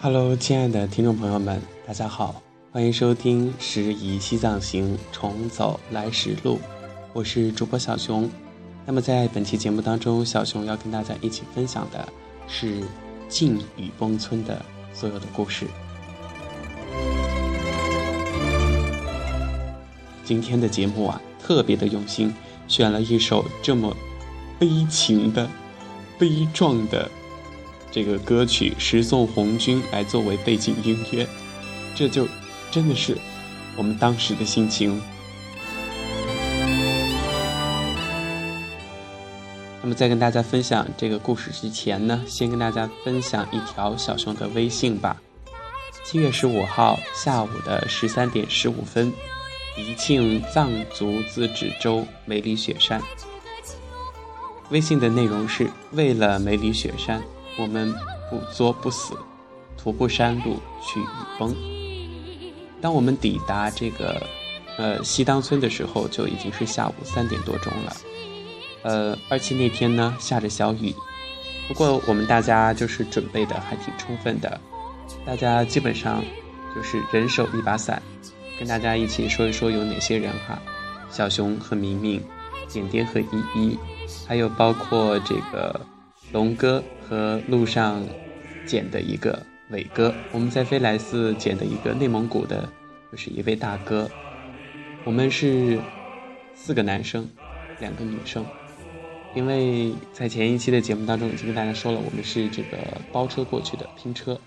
Hello，亲爱的听众朋友们，大家好，欢迎收听《时移西藏行，重走来时路》，我是主播小熊。那么在本期节目当中，小熊要跟大家一起分享的是进雨崩村的所有的故事。今天的节目啊，特别的用心，选了一首这么悲情的、悲壮的。这个歌曲《十送红军》来作为背景音乐，这就真的是我们当时的心情。那么，在跟大家分享这个故事之前呢，先跟大家分享一条小熊的微信吧。七月十五号下午的十三点十五分，宜庆藏族自治州梅里雪山。微信的内容是为了梅里雪山。我们不作不死，徒步山路去雨崩。当我们抵达这个呃西当村的时候，就已经是下午三点多钟了。呃，而且那天呢下着小雨，不过我们大家就是准备的还挺充分的，大家基本上就是人手一把伞。跟大家一起说一说有哪些人哈，小熊和明明，点点和依依，还有包括这个。龙哥和路上捡的一个伟哥，我们在飞来寺捡的一个内蒙古的，就是一位大哥。我们是四个男生，两个女生。因为在前一期的节目当中已经跟大家说了，我们是这个包车过去的拼车。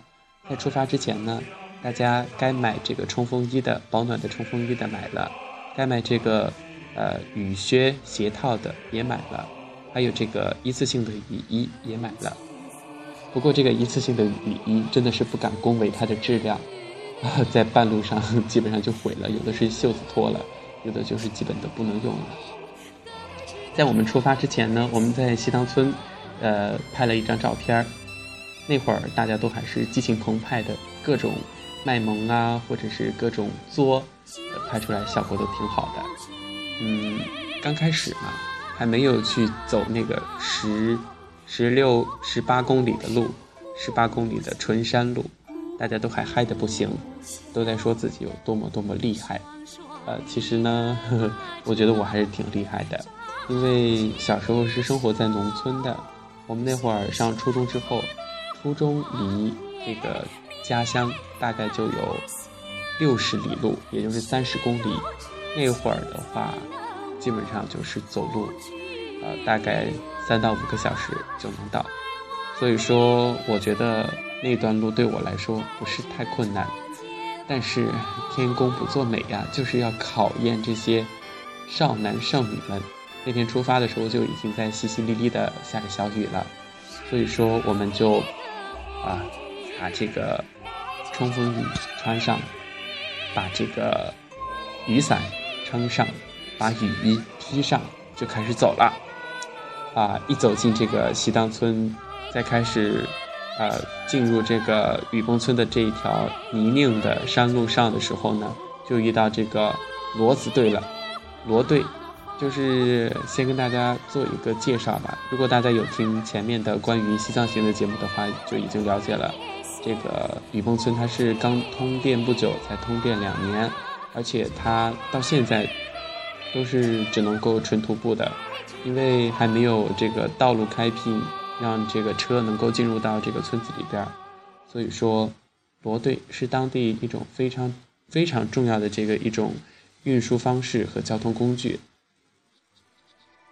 在出发之前呢，大家该买这个冲锋衣的、保暖的冲锋衣的买了，该买这个呃雨靴鞋套的也买了。还有这个一次性的雨衣也买了，不过这个一次性的雨衣真的是不敢恭维它的质量，在半路上 基本上就毁了，有的是袖子脱了，有的就是基本都不能用了。在我们出发之前呢，我们在西塘村，呃，拍了一张照片儿，那会儿大家都还是激情澎湃的，各种卖萌啊，或者是各种作，拍出来效果都挺好的。嗯，刚开始嘛。还没有去走那个十、十六、十八公里的路，十八公里的纯山路，大家都还嗨得不行，都在说自己有多么多么厉害。呃，其实呢，呵呵，我觉得我还是挺厉害的，因为小时候是生活在农村的。我们那会儿上初中之后，初中离这个家乡大概就有六十里路，也就是三十公里。那会儿的话。基本上就是走路，呃，大概三到五个小时就能到，所以说我觉得那段路对我来说不是太困难。但是天公不作美呀，就是要考验这些少男少女们。那天出发的时候就已经在淅淅沥沥的下着小雨了，所以说我们就啊把这个冲锋衣穿上，把这个雨伞撑上。把雨衣披上，就开始走了。啊，一走进这个西当村，再开始，呃，进入这个雨崩村的这一条泥泞的山路上的时候呢，就遇到这个骡子队了。骡队，就是先跟大家做一个介绍吧。如果大家有听前面的关于西藏行的节目的话，就已经了解了。这个雨崩村它是刚通电不久，才通电两年，而且它到现在。都是只能够纯徒步的，因为还没有这个道路开辟，让这个车能够进入到这个村子里边儿。所以说，骡队是当地一种非常非常重要的这个一种运输方式和交通工具。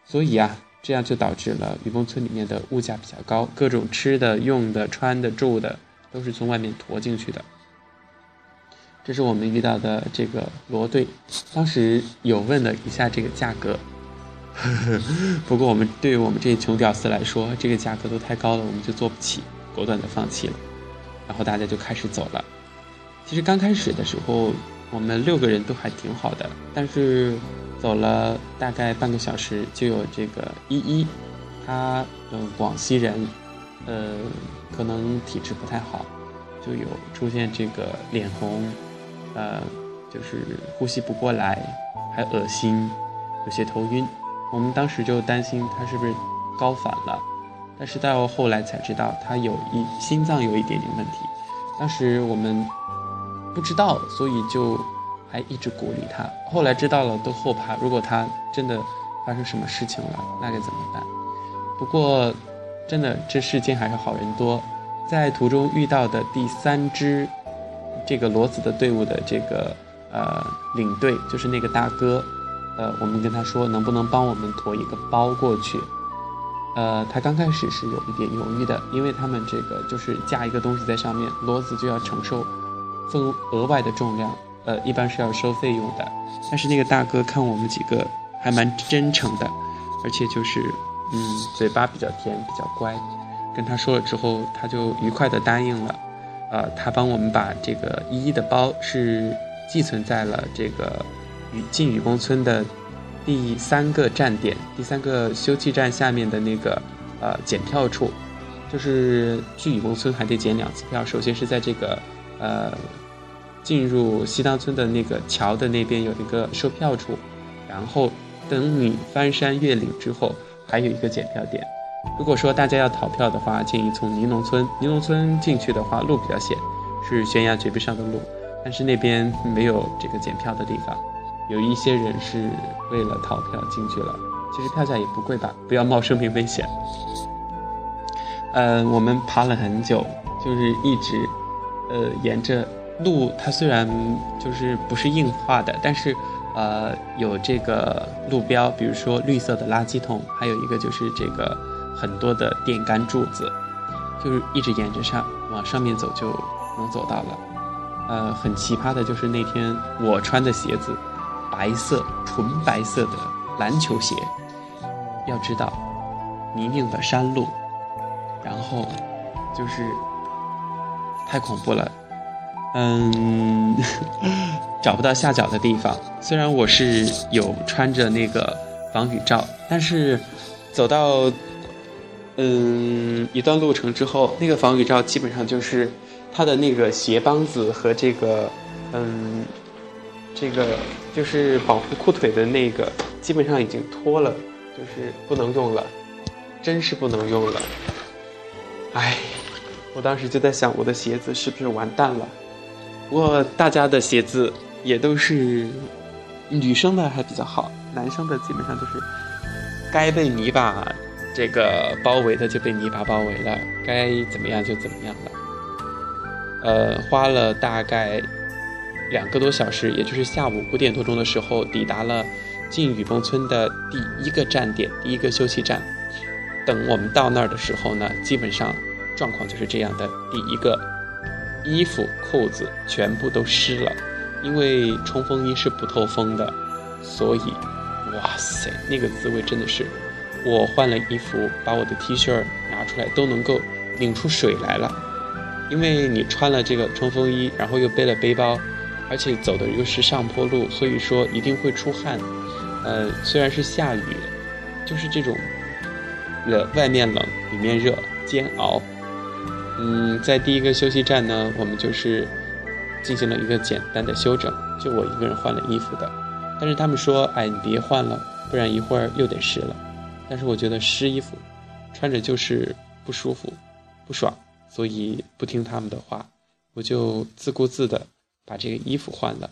所以啊，这样就导致了雨崩村里面的物价比较高，各种吃的、用的、穿的、住的都是从外面驮进去的。这是我们遇到的这个骡队，当时有问了一下这个价格，不过我们对于我们这些穷屌丝来说，这个价格都太高了，我们就做不起，果断的放弃了。然后大家就开始走了。其实刚开始的时候，我们六个人都还挺好的，但是走了大概半个小时，就有这个依依，他嗯广西人，呃可能体质不太好，就有出现这个脸红。呃，就是呼吸不过来，还恶心，有些头晕。我们当时就担心他是不是高反了，但是到后来才知道他有一心脏有一点点问题，当时我们不知道，所以就还一直鼓励他。后来知道了，都后怕，如果他真的发生什么事情了，那该怎么办？不过，真的这世间还是好人多。在途中遇到的第三支这个骡子的队伍的这个呃领队，就是那个大哥。呃，我们跟他说能不能帮我们驮一个包过去？呃，他刚开始是有一点犹豫的，因为他们这个就是架一个东西在上面，骡子就要承受分额外的重量，呃，一般是要收费用的。但是那个大哥看我们几个还蛮真诚的，而且就是嗯，嘴巴比较甜，比较乖。跟他说了之后，他就愉快地答应了。呃，他帮我们把这个依依的包是寄存在了这个雨进雨崩村的。第三个站点，第三个休憩站下面的那个呃检票处，就是去雨崩村还得检两次票。首先是在这个呃进入西当村的那个桥的那边有一个售票处，然后等你翻山越岭之后，还有一个检票点。如果说大家要逃票的话，建议从尼农村，尼农村进去的话路比较险，是悬崖绝壁上的路，但是那边没有这个检票的地方。有一些人是为了逃票进去了，其实票价也不贵吧，不要冒生命危险。呃，我们爬了很久，就是一直，呃，沿着路，它虽然就是不是硬化的，但是，呃，有这个路标，比如说绿色的垃圾桶，还有一个就是这个很多的电杆柱子，就是一直沿着上往上面走就能走到了。呃，很奇葩的就是那天我穿的鞋子。白色纯白色的篮球鞋，要知道泥泞的山路，然后就是太恐怖了，嗯，找不到下脚的地方。虽然我是有穿着那个防雨罩，但是走到嗯一段路程之后，那个防雨罩基本上就是它的那个鞋帮子和这个嗯。这个就是保护裤腿的那个，基本上已经脱了，就是不能用了，真是不能用了。哎，我当时就在想，我的鞋子是不是完蛋了？不过大家的鞋子也都是，女生的还比较好，男生的基本上就是该被泥巴这个包围的就被泥巴包围了，该怎么样就怎么样了。呃，花了大概。两个多小时，也就是下午五点多钟的时候，抵达了进雨崩村的第一个站点，第一个休息站。等我们到那儿的时候呢，基本上状况就是这样的：第一个，衣服裤子全部都湿了，因为冲锋衣是不透风的，所以，哇塞，那个滋味真的是，我换了衣服，把我的 T 恤拿出来都能够拧出水来了，因为你穿了这个冲锋衣，然后又背了背包。而且走的又是上坡路，所以说一定会出汗。呃，虽然是下雨，就是这种，热外面冷，里面热，煎熬。嗯，在第一个休息站呢，我们就是进行了一个简单的休整，就我一个人换了衣服的。但是他们说，哎，你别换了，不然一会儿又得湿了。但是我觉得湿衣服穿着就是不舒服、不爽，所以不听他们的话，我就自顾自的。把这个衣服换了。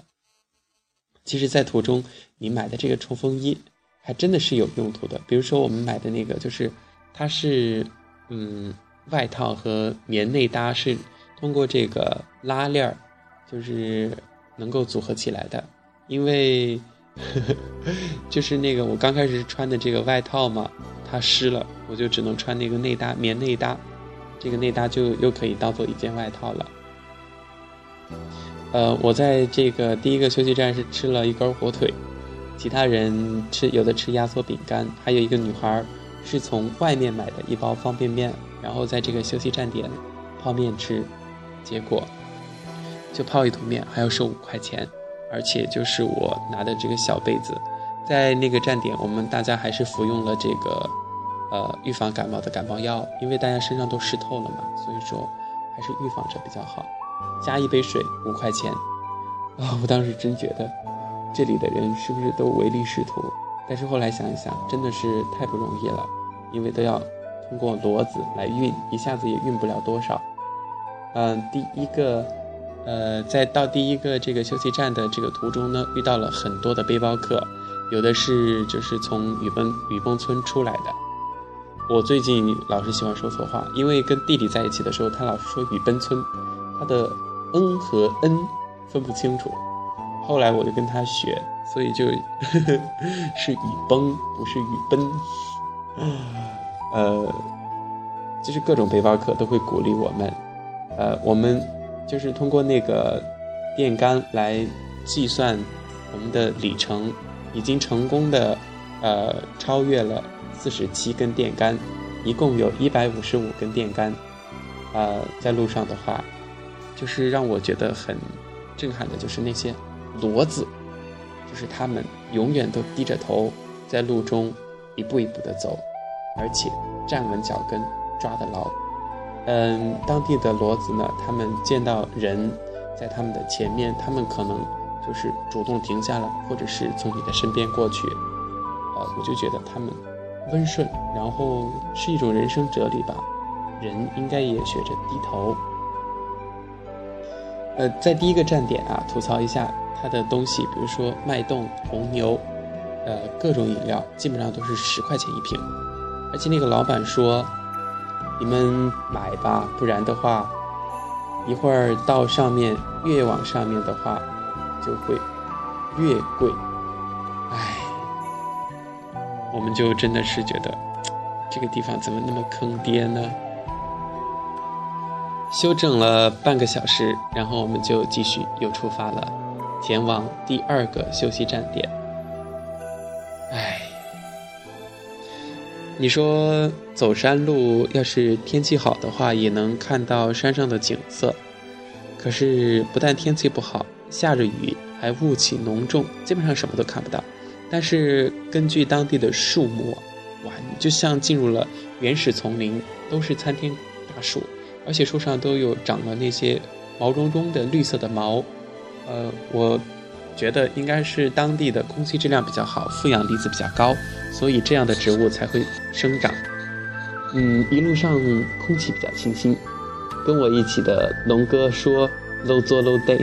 其实，在途中你买的这个冲锋衣，还真的是有用途的。比如说，我们买的那个，就是它是，嗯，外套和棉内搭是通过这个拉链儿，就是能够组合起来的。因为，就是那个我刚开始穿的这个外套嘛，它湿了，我就只能穿那个内搭棉内搭，这个内搭就又可以当做一件外套了。呃，我在这个第一个休息站是吃了一根火腿，其他人吃有的吃压缩饼干，还有一个女孩是从外面买的一包方便面，然后在这个休息站点泡面吃，结果就泡一桶面还要收五块钱，而且就是我拿的这个小杯子，在那个站点我们大家还是服用了这个呃预防感冒的感冒药，因为大家身上都湿透了嘛，所以说还是预防着比较好。加一杯水五块钱，啊！我当时真觉得这里的人是不是都唯利是图？但是后来想一想，真的是太不容易了，因为都要通过骡子来运，一下子也运不了多少。嗯，第一个，呃，在到第一个这个休息站的这个途中呢，遇到了很多的背包客，有的是就是从雨崩雨崩村出来的。我最近老是喜欢说错话，因为跟弟弟在一起的时候，他老是说雨崩村，他的 “n” 和 “n” 分不清楚。后来我就跟他学，所以就呵 呵是雨崩，不是雨奔。呃，就是各种背包客都会鼓励我们，呃，我们就是通过那个电杆来计算我们的里程，已经成功的呃超越了。四十七根电杆，一共有一百五十五根电杆。呃，在路上的话，就是让我觉得很震撼的，就是那些骡子，就是他们永远都低着头，在路中一步一步的走，而且站稳脚跟，抓得牢。嗯，当地的骡子呢，他们见到人在他们的前面，他们可能就是主动停下来，或者是从你的身边过去。呃，我就觉得他们。温顺，然后是一种人生哲理吧。人应该也学着低头。呃，在第一个站点啊，吐槽一下它的东西，比如说脉动、红牛，呃，各种饮料基本上都是十块钱一瓶。而且那个老板说：“你们买吧，不然的话，一会儿到上面越往上面的话，就会越贵。”唉。我们就真的是觉得这个地方怎么那么坑爹呢？休整了半个小时，然后我们就继续又出发了，前往第二个休息站点。唉，你说走山路，要是天气好的话，也能看到山上的景色。可是不但天气不好，下着雨，还雾气浓重，基本上什么都看不到。但是根据当地的树木，哇，你就像进入了原始丛林，都是参天大树，而且树上都有长了那些毛茸茸的绿色的毛，呃，我觉得应该是当地的空气质量比较好，负氧离子比较高，所以这样的植物才会生长。嗯，一路上空气比较清新，跟我一起的龙哥说。low 做 low day，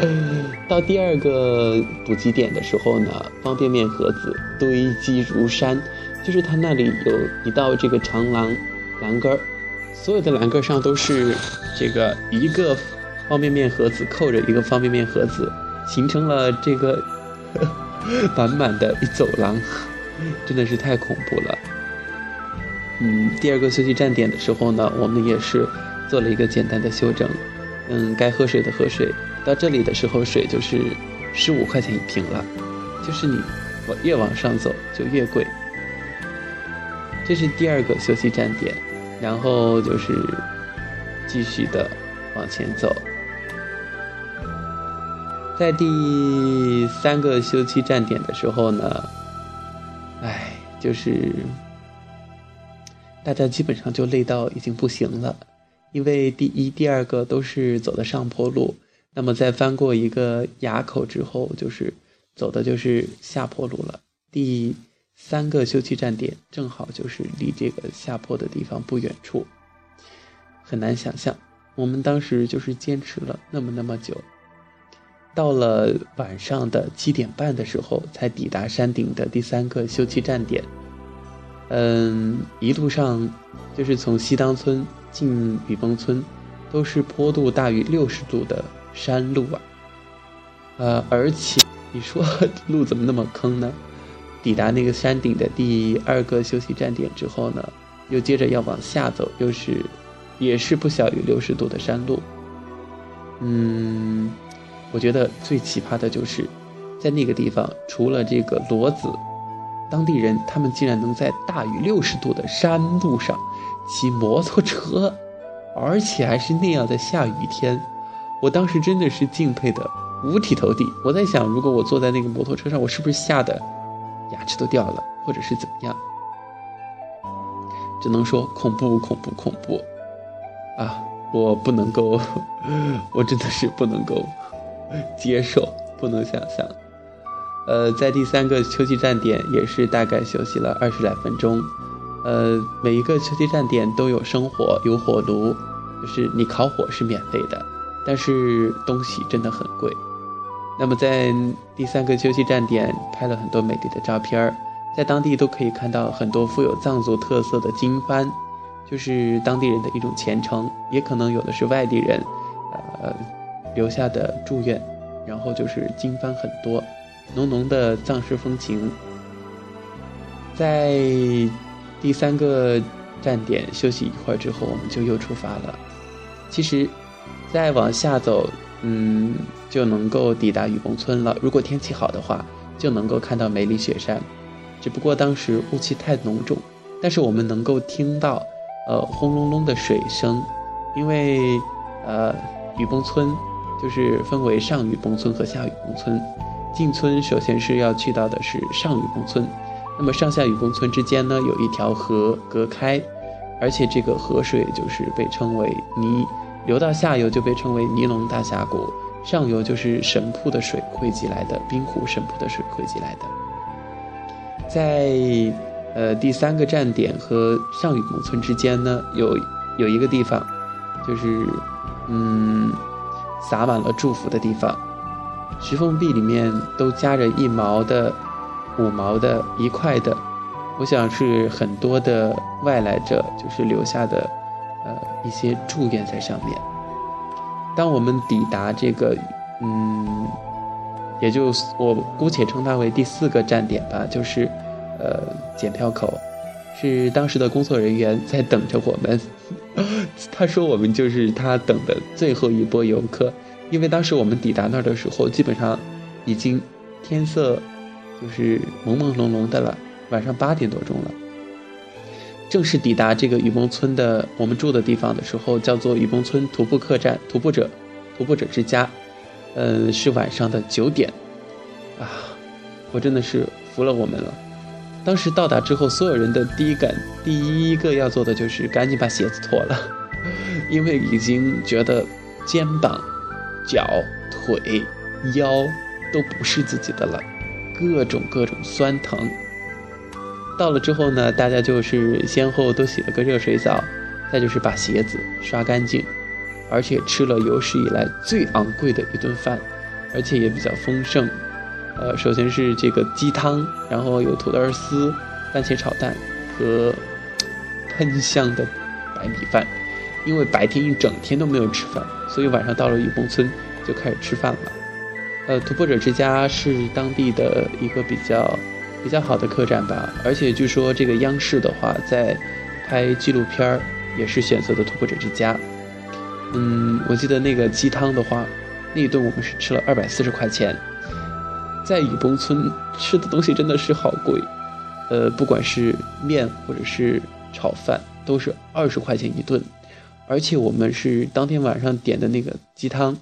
到第二个补给点的时候呢，方便面盒子堆积如山，就是它那里有一道这个长廊栏杆儿，所有的栏杆上都是这个一个方便面盒子扣着一个方便面盒子，形成了这个 满满的一走廊，真的是太恐怖了。嗯，第二个休息站点的时候呢，我们也是做了一个简单的修整。嗯，该喝水的喝水。到这里的时候，水就是十五块钱一瓶了，就是你我越往上走就越贵。这是第二个休息站点，然后就是继续的往前走。在第三个休息站点的时候呢，哎，就是大家基本上就累到已经不行了。因为第一、第二个都是走的上坡路，那么在翻过一个垭口之后，就是走的就是下坡路了。第三个休息站点正好就是离这个下坡的地方不远处，很难想象，我们当时就是坚持了那么那么久，到了晚上的七点半的时候才抵达山顶的第三个休息站点。嗯，一路上就是从西当村。进雨崩村，都是坡度大于六十度的山路啊，呃，而且你说路怎么那么坑呢？抵达那个山顶的第二个休息站点之后呢，又接着要往下走，又是也是不小于六十度的山路。嗯，我觉得最奇葩的就是在那个地方，除了这个骡子，当地人他们竟然能在大于六十度的山路上。骑摩托车，而且还是那样的下雨天，我当时真的是敬佩的五体投地。我在想，如果我坐在那个摩托车上，我是不是吓得牙齿都掉了，或者是怎么样？只能说恐怖，恐怖，恐怖啊！我不能够，我真的是不能够 接受，不能想象。呃，在第三个休息站点也是大概休息了二十来分钟。呃，每一个休息站点都有生火，有火炉，就是你烤火是免费的，但是东西真的很贵。那么在第三个休息站点拍了很多美丽的照片儿，在当地都可以看到很多富有藏族特色的经幡，就是当地人的一种虔诚，也可能有的是外地人，呃留下的祝愿，然后就是经幡很多，浓浓的藏式风情。在第三个站点休息一会儿之后，我们就又出发了。其实，再往下走，嗯，就能够抵达雨崩村了。如果天气好的话，就能够看到梅里雪山。只不过当时雾气太浓重，但是我们能够听到，呃，轰隆隆的水声。因为，呃，雨崩村就是分为上雨崩村和下雨崩村。进村首先是要去到的是上雨崩村。那么上下雨崩村之间呢，有一条河隔开，而且这个河水就是被称为尼，流到下游就被称为尼龙大峡谷，上游就是神瀑的水汇集来的，冰湖神瀑的水汇集来的。在呃第三个站点和上雨崩村之间呢，有有一个地方，就是嗯撒满了祝福的地方，石缝壁里面都夹着一毛的。五毛的一块的，我想是很多的外来者就是留下的，呃一些祝愿在上面。当我们抵达这个，嗯，也就我姑且称它为第四个站点吧，就是呃检票口，是当时的工作人员在等着我们。他说我们就是他等的最后一波游客，因为当时我们抵达那儿的时候，基本上已经天色。就是朦朦胧胧的了，晚上八点多钟了。正式抵达这个雨崩村的我们住的地方的时候，叫做雨崩村徒步客栈、徒步者、徒步者之家。嗯，是晚上的九点。啊，我真的是服了我们了。当时到达之后，所有人的第一感、第一个要做的就是赶紧把鞋子脱了，因为已经觉得肩膀、脚、腿、腰都不是自己的了。各种各种酸疼。到了之后呢，大家就是先后都洗了个热水澡，再就是把鞋子刷干净，而且吃了有史以来最昂贵的一顿饭，而且也比较丰盛。呃，首先是这个鸡汤，然后有土豆丝、番茄炒蛋和喷香的白米饭。因为白天一整天都没有吃饭，所以晚上到了雨崩村就开始吃饭了。呃，徒步者之家是当地的一个比较比较好的客栈吧，而且据说这个央视的话在拍纪录片儿也是选择的突破者之家。嗯，我记得那个鸡汤的话，那一顿我们是吃了二百四十块钱，在雨崩村吃的东西真的是好贵，呃，不管是面或者是炒饭都是二十块钱一顿，而且我们是当天晚上点的那个鸡汤。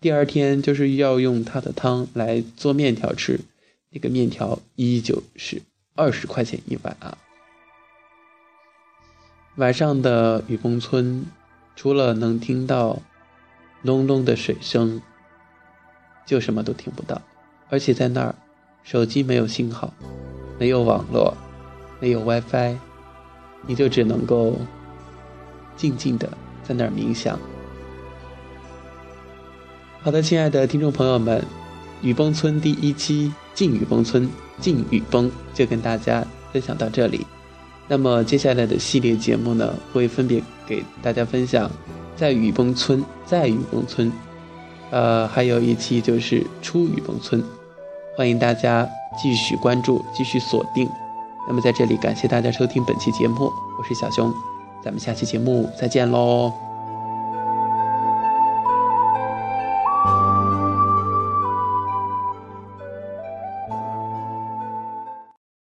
第二天就是要用它的汤来做面条吃，那个面条依旧是二十块钱一碗啊。晚上的雨崩村，除了能听到隆隆的水声，就什么都听不到。而且在那儿，手机没有信号，没有网络，没有 WiFi，你就只能够静静的在那儿冥想。好的，亲爱的听众朋友们，雨崩村第一期进雨崩村进雨崩就跟大家分享到这里。那么接下来的系列节目呢，会分别给大家分享在雨崩村，在雨崩村，呃，还有一期就是出雨崩村。欢迎大家继续关注，继续锁定。那么在这里感谢大家收听本期节目，我是小熊，咱们下期节目再见喽。